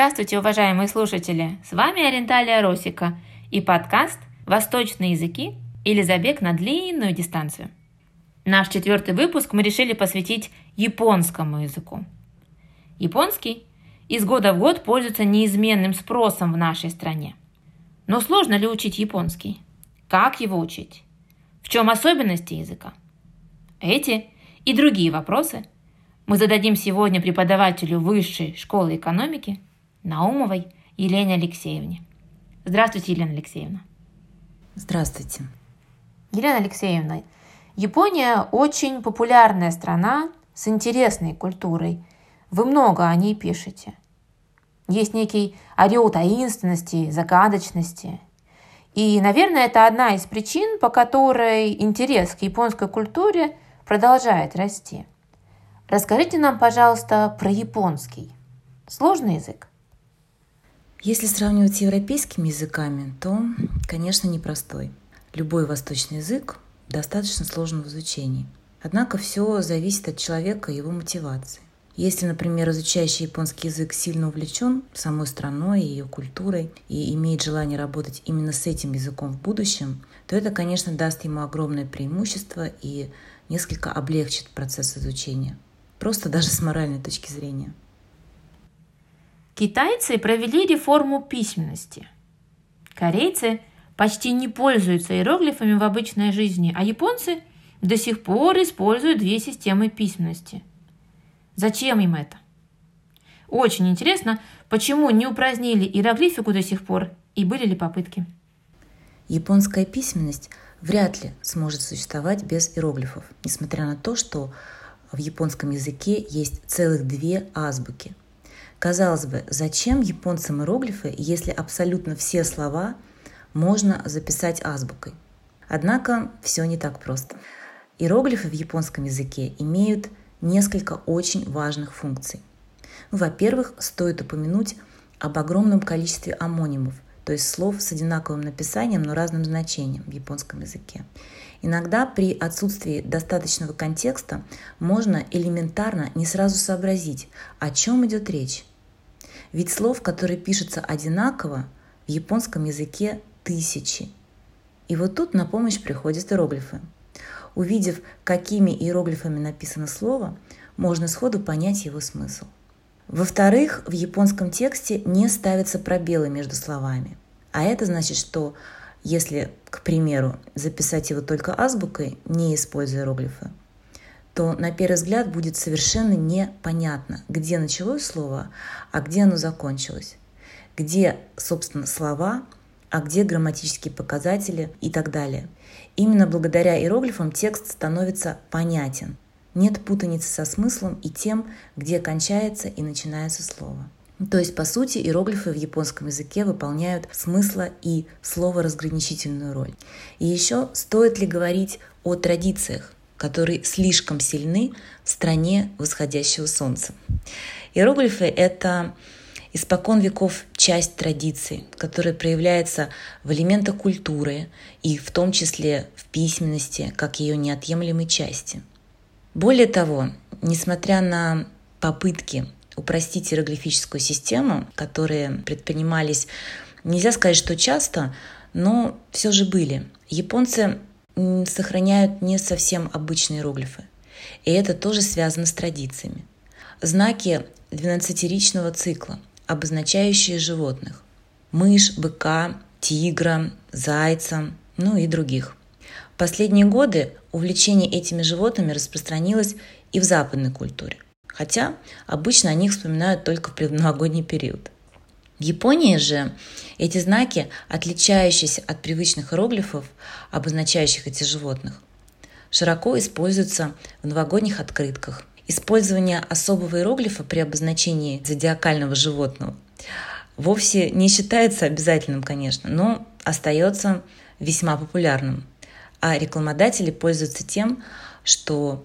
Здравствуйте, уважаемые слушатели! С вами Ориенталия Росика и подкаст «Восточные языки» или «Забег на длинную дистанцию». Наш четвертый выпуск мы решили посвятить японскому языку. Японский из года в год пользуется неизменным спросом в нашей стране. Но сложно ли учить японский? Как его учить? В чем особенности языка? Эти и другие вопросы мы зададим сегодня преподавателю Высшей школы экономики – Наумовой Елене Алексеевне. Здравствуйте, Елена Алексеевна. Здравствуйте. Елена Алексеевна, Япония очень популярная страна с интересной культурой. Вы много о ней пишете. Есть некий ореол таинственности, загадочности. И, наверное, это одна из причин, по которой интерес к японской культуре продолжает расти. Расскажите нам, пожалуйста, про японский. Сложный язык? Если сравнивать с европейскими языками, то, конечно, непростой. Любой восточный язык достаточно сложен в изучении. Однако все зависит от человека и его мотивации. Если, например, изучающий японский язык сильно увлечен самой страной и ее культурой и имеет желание работать именно с этим языком в будущем, то это, конечно, даст ему огромное преимущество и несколько облегчит процесс изучения. Просто даже с моральной точки зрения. Китайцы провели реформу письменности. Корейцы почти не пользуются иероглифами в обычной жизни, а японцы до сих пор используют две системы письменности. Зачем им это? Очень интересно, почему не упразднили иероглифику до сих пор и были ли попытки? Японская письменность вряд ли сможет существовать без иероглифов, несмотря на то, что в японском языке есть целых две азбуки – Казалось бы, зачем японцам иероглифы, если абсолютно все слова можно записать азбукой? Однако все не так просто. Иероглифы в японском языке имеют несколько очень важных функций. Ну, во-первых, стоит упомянуть об огромном количестве амонимов, то есть слов с одинаковым написанием, но разным значением в японском языке. Иногда при отсутствии достаточного контекста можно элементарно не сразу сообразить, о чем идет речь. Ведь слов, которые пишутся одинаково, в японском языке тысячи. И вот тут на помощь приходят иероглифы. Увидев, какими иероглифами написано слово, можно сходу понять его смысл. Во-вторых, в японском тексте не ставятся пробелы между словами. А это значит, что если, к примеру, записать его только азбукой, не используя иероглифы, то на первый взгляд будет совершенно непонятно, где началось слово, а где оно закончилось, где, собственно, слова, а где грамматические показатели и так далее. Именно благодаря иероглифам текст становится понятен. Нет путаницы со смыслом и тем, где кончается и начинается слово. То есть, по сути, иероглифы в японском языке выполняют смысла и слова разграничительную роль. И еще стоит ли говорить о традициях? Которые слишком сильны в стране восходящего солнца. Иероглифы – это испокон веков часть традиции, которая проявляется в элементах культуры и в том числе в письменности, как ее неотъемлемой части. Более того, несмотря на попытки упростить иероглифическую систему, которые предпринимались, нельзя сказать, что часто, но все же были. Японцы сохраняют не совсем обычные иероглифы. И это тоже связано с традициями. Знаки 12-ричного цикла, обозначающие животных. Мышь, быка, тигра, зайца, ну и других. В последние годы увлечение этими животными распространилось и в западной культуре. Хотя обычно о них вспоминают только в предновогодний период – в Японии же эти знаки, отличающиеся от привычных иероглифов, обозначающих эти животных, широко используются в новогодних открытках. Использование особого иероглифа при обозначении зодиакального животного вовсе не считается обязательным, конечно, но остается весьма популярным. А рекламодатели пользуются тем, что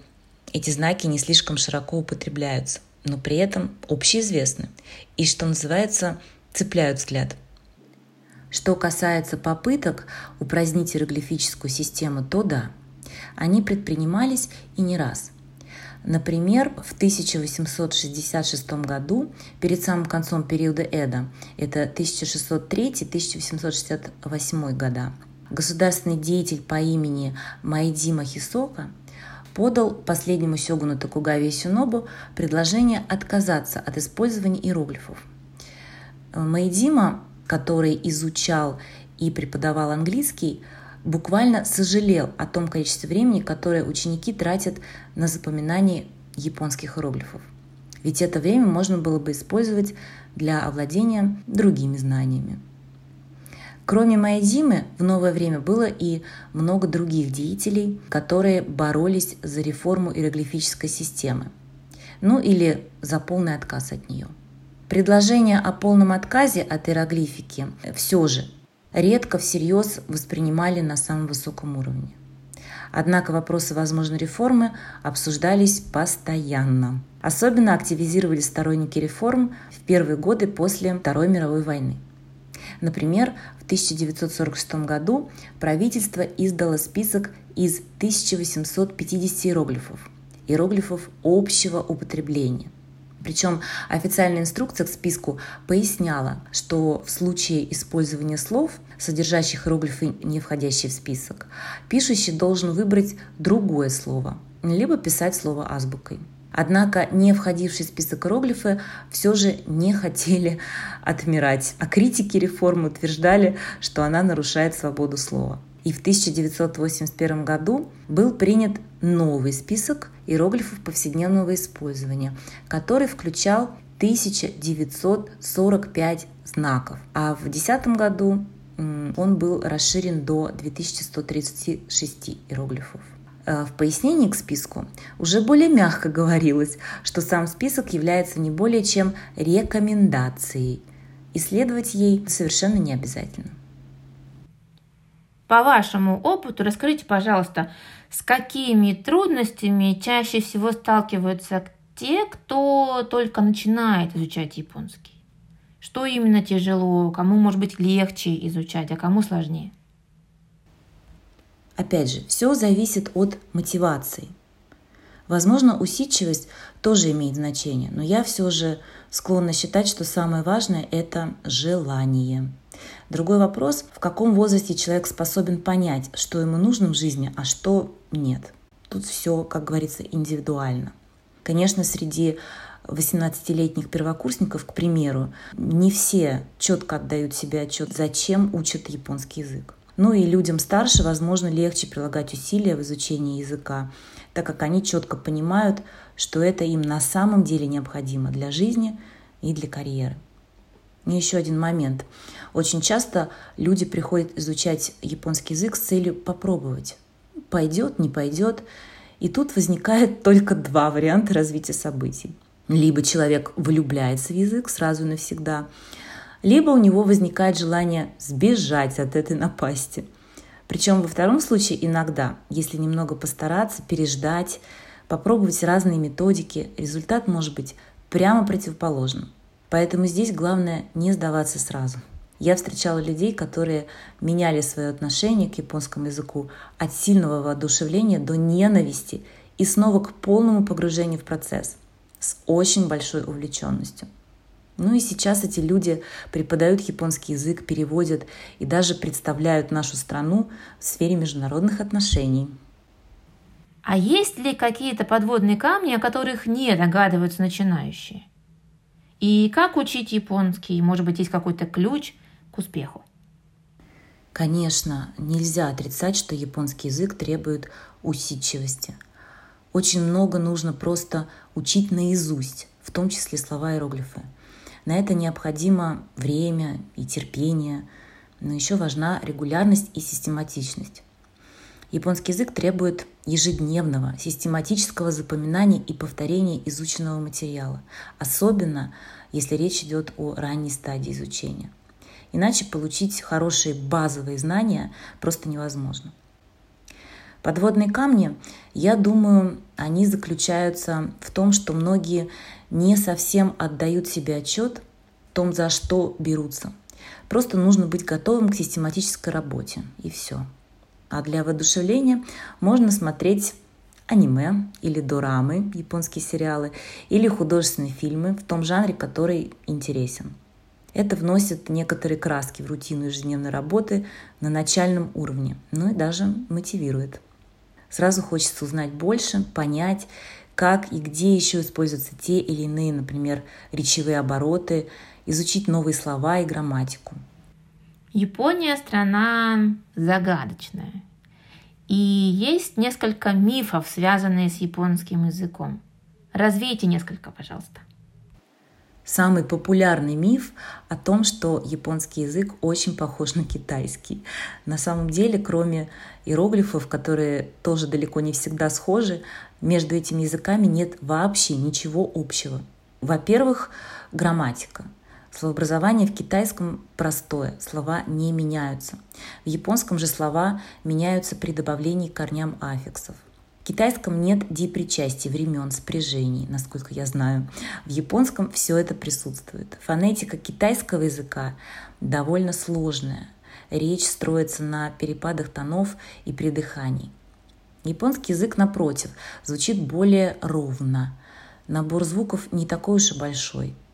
эти знаки не слишком широко употребляются, но при этом общеизвестны. И, что называется, цепляют взгляд. Что касается попыток упразднить иероглифическую систему, то да, они предпринимались и не раз. Например, в 1866 году, перед самым концом периода Эда, это 1603-1868 года, государственный деятель по имени Майдима Хисока подал последнему сёгуну Токугаве Сюнобу предложение отказаться от использования иероглифов. Майдима, который изучал и преподавал английский, буквально сожалел о том количестве времени, которое ученики тратят на запоминание японских иероглифов. Ведь это время можно было бы использовать для овладения другими знаниями. Кроме Майдимы, в новое время было и много других деятелей, которые боролись за реформу иероглифической системы, ну или за полный отказ от нее. Предложение о полном отказе от иероглифики все же редко всерьез воспринимали на самом высоком уровне. Однако вопросы возможной реформы обсуждались постоянно. Особенно активизировались сторонники реформ в первые годы после Второй мировой войны. Например, в 1946 году правительство издало список из 1850 иероглифов, иероглифов общего употребления. Причем официальная инструкция к списку поясняла, что в случае использования слов, содержащих иероглифы, не входящие в список, пишущий должен выбрать другое слово, либо писать слово азбукой. Однако не входившие в список иероглифы все же не хотели отмирать, а критики реформы утверждали, что она нарушает свободу слова. И в 1981 году был принят новый список иероглифов повседневного использования, который включал 1945 знаков. А в 2010 году он был расширен до 2136 иероглифов. Э, в пояснении к списку уже более мягко говорилось, что сам список является не более чем рекомендацией, и следовать ей совершенно не обязательно. По вашему опыту расскажите, пожалуйста, с какими трудностями чаще всего сталкиваются те, кто только начинает изучать японский? Что именно тяжело, кому может быть легче изучать, а кому сложнее? Опять же, все зависит от мотивации. Возможно, усидчивость тоже имеет значение, но я все же склонна считать, что самое важное – это желание. Другой вопрос, в каком возрасте человек способен понять, что ему нужно в жизни, а что нет. Тут все, как говорится, индивидуально. Конечно, среди 18-летних первокурсников, к примеру, не все четко отдают себе отчет, зачем учат японский язык. Ну и людям старше, возможно, легче прилагать усилия в изучении языка, так как они четко понимают, что это им на самом деле необходимо для жизни и для карьеры. И еще один момент. Очень часто люди приходят изучать японский язык с целью попробовать. Пойдет, не пойдет. И тут возникает только два варианта развития событий. Либо человек влюбляется в язык сразу и навсегда, либо у него возникает желание сбежать от этой напасти. Причем во втором случае иногда, если немного постараться, переждать, попробовать разные методики, результат может быть прямо противоположным. Поэтому здесь главное не сдаваться сразу. Я встречала людей, которые меняли свое отношение к японскому языку от сильного воодушевления до ненависти и снова к полному погружению в процесс с очень большой увлеченностью. Ну и сейчас эти люди преподают японский язык, переводят и даже представляют нашу страну в сфере международных отношений. А есть ли какие-то подводные камни, о которых не догадываются начинающие? И как учить японский? Может быть, есть какой-то ключ к успеху? Конечно, нельзя отрицать, что японский язык требует усидчивости. Очень много нужно просто учить наизусть, в том числе слова иероглифы – на это необходимо время и терпение, но еще важна регулярность и систематичность. Японский язык требует ежедневного, систематического запоминания и повторения изученного материала, особенно если речь идет о ранней стадии изучения. Иначе получить хорошие базовые знания просто невозможно. Подводные камни, я думаю, они заключаются в том, что многие не совсем отдают себе отчет в том, за что берутся. Просто нужно быть готовым к систематической работе, и все. А для воодушевления можно смотреть аниме или дорамы, японские сериалы, или художественные фильмы в том жанре, который интересен. Это вносит некоторые краски в рутину ежедневной работы на начальном уровне, ну и даже мотивирует. Сразу хочется узнать больше, понять, как и где еще используются те или иные, например, речевые обороты, изучить новые слова и грамматику. Япония страна загадочная. И есть несколько мифов, связанные с японским языком. Развейте несколько, пожалуйста. Самый популярный миф о том, что японский язык очень похож на китайский. На самом деле, кроме иероглифов, которые тоже далеко не всегда схожи, между этими языками нет вообще ничего общего. Во-первых, грамматика. Словообразование в китайском простое, слова не меняются. В японском же слова меняются при добавлении корням аффиксов. Китайском нет депричастий, времен, спряжений, насколько я знаю. В японском все это присутствует. Фонетика китайского языка довольно сложная. Речь строится на перепадах тонов и придыханий. Японский язык, напротив, звучит более ровно. Набор звуков не такой уж и большой –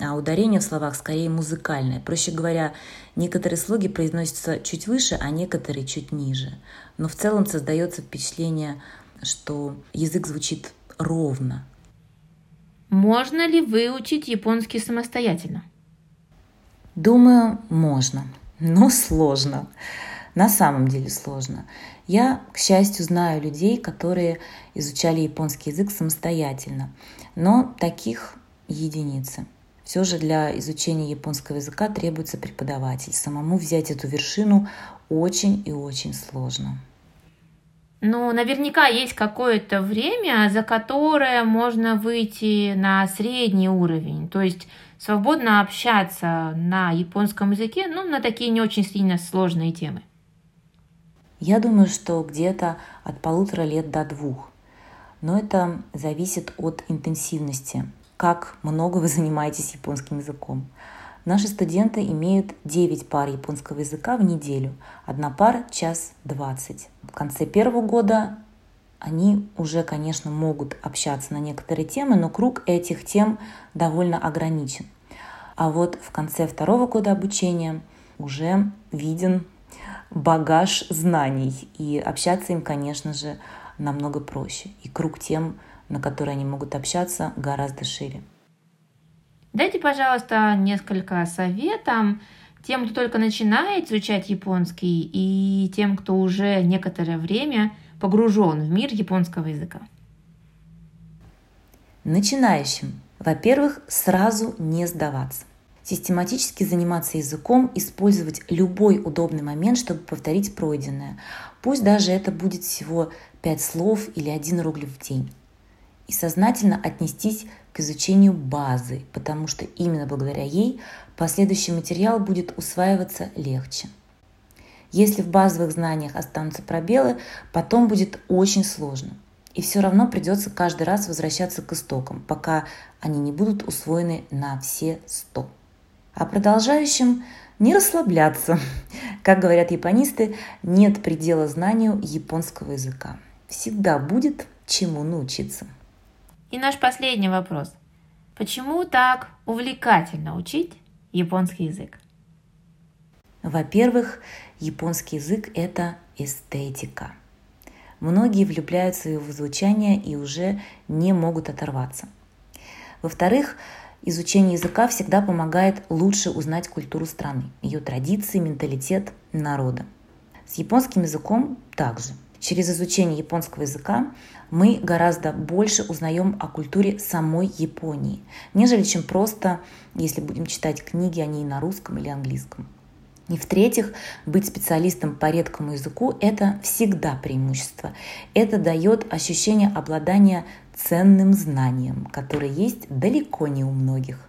а ударение в словах скорее музыкальное. Проще говоря, некоторые слоги произносятся чуть выше, а некоторые чуть ниже. Но в целом создается впечатление, что язык звучит ровно. Можно ли выучить японский самостоятельно? Думаю, можно, но сложно. На самом деле сложно. Я, к счастью, знаю людей, которые изучали японский язык самостоятельно, но таких единицы – все же для изучения японского языка требуется преподаватель. Самому взять эту вершину очень и очень сложно. Ну, наверняка есть какое-то время, за которое можно выйти на средний уровень, то есть свободно общаться на японском языке, ну, на такие не очень сильно сложные темы. Я думаю, что где-то от полутора лет до двух. Но это зависит от интенсивности как много вы занимаетесь японским языком. Наши студенты имеют 9 пар японского языка в неделю. Одна пара – час 20. В конце первого года они уже, конечно, могут общаться на некоторые темы, но круг этих тем довольно ограничен. А вот в конце второго года обучения уже виден багаж знаний, и общаться им, конечно же, намного проще. И круг тем на которые они могут общаться, гораздо шире. Дайте, пожалуйста, несколько советов тем, кто только начинает изучать японский, и тем, кто уже некоторое время погружен в мир японского языка. Начинающим, во-первых, сразу не сдаваться. Систематически заниматься языком, использовать любой удобный момент, чтобы повторить пройденное. Пусть даже это будет всего пять слов или один иероглиф в день и сознательно отнестись к изучению базы, потому что именно благодаря ей последующий материал будет усваиваться легче. Если в базовых знаниях останутся пробелы, потом будет очень сложно. И все равно придется каждый раз возвращаться к истокам, пока они не будут усвоены на все сто. А продолжающим не расслабляться. Как говорят японисты, нет предела знанию японского языка. Всегда будет чему научиться. И наш последний вопрос. Почему так увлекательно учить японский язык? Во-первых, японский язык – это эстетика. Многие влюбляются в его звучание и уже не могут оторваться. Во-вторых, изучение языка всегда помогает лучше узнать культуру страны, ее традиции, менталитет народа. С японским языком также – Через изучение японского языка мы гораздо больше узнаем о культуре самой Японии, нежели чем просто, если будем читать книги о ней на русском или английском. И в-третьих, быть специалистом по редкому языку – это всегда преимущество. Это дает ощущение обладания ценным знанием, которое есть далеко не у многих.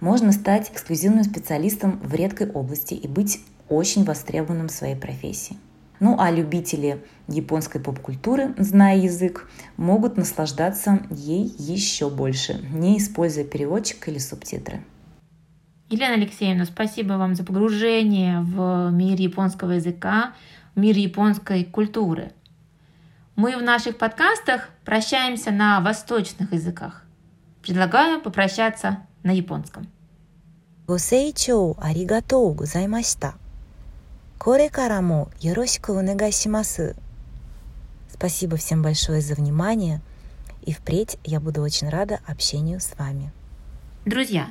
Можно стать эксклюзивным специалистом в редкой области и быть очень востребованным в своей профессии. Ну а любители японской поп-культуры, зная язык, могут наслаждаться ей еще больше, не используя переводчик или субтитры. Елена Алексеевна, спасибо вам за погружение в мир японского языка, в мир японской культуры. Мы в наших подкастах прощаемся на восточных языках. Предлагаю попрощаться на японском. ご清聴ありがとうございました。 これからもよろしくお願いします。Спасибо всем большое за внимание, и впредь я буду очень рада общению с вами. Друзья,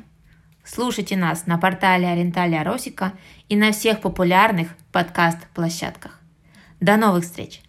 слушайте нас на портале Оренталия Росика и на всех популярных подкаст-площадках. До новых встреч!